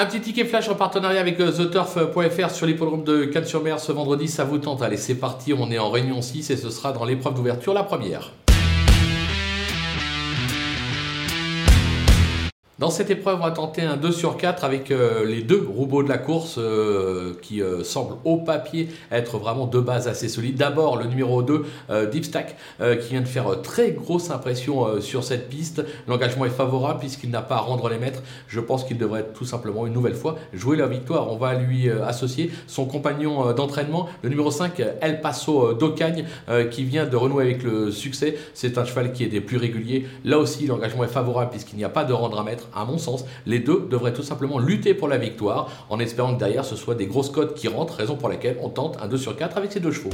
Un petit ticket flash en partenariat avec euh, TheTurf.fr sur l'hippodrome de Cannes-sur-Mer ce vendredi, ça vous tente? Allez, c'est parti, on est en réunion 6 et ce sera dans l'épreuve d'ouverture la première. Dans cette épreuve, on va tenter un 2 sur 4 avec euh, les deux roubeaux de la course euh, qui euh, semblent au papier être vraiment de base assez solides. D'abord le numéro 2, Deep Stack, qui vient de faire très grosse impression sur cette piste. L'engagement est favorable puisqu'il n'a pas à rendre les mètres. Je pense qu'il devrait tout simplement une nouvelle fois jouer la victoire. On va lui associer son compagnon d'entraînement, le numéro 5, El Paso d'Ocagne, qui vient de renouer avec le succès. C'est un cheval qui est des plus réguliers. Là aussi, l'engagement est favorable puisqu'il n'y a pas de rendre à mètre à mon sens, les deux devraient tout simplement lutter pour la victoire en espérant que derrière ce soit des grosses cotes qui rentrent, raison pour laquelle on tente un 2 sur 4 avec ces deux chevaux.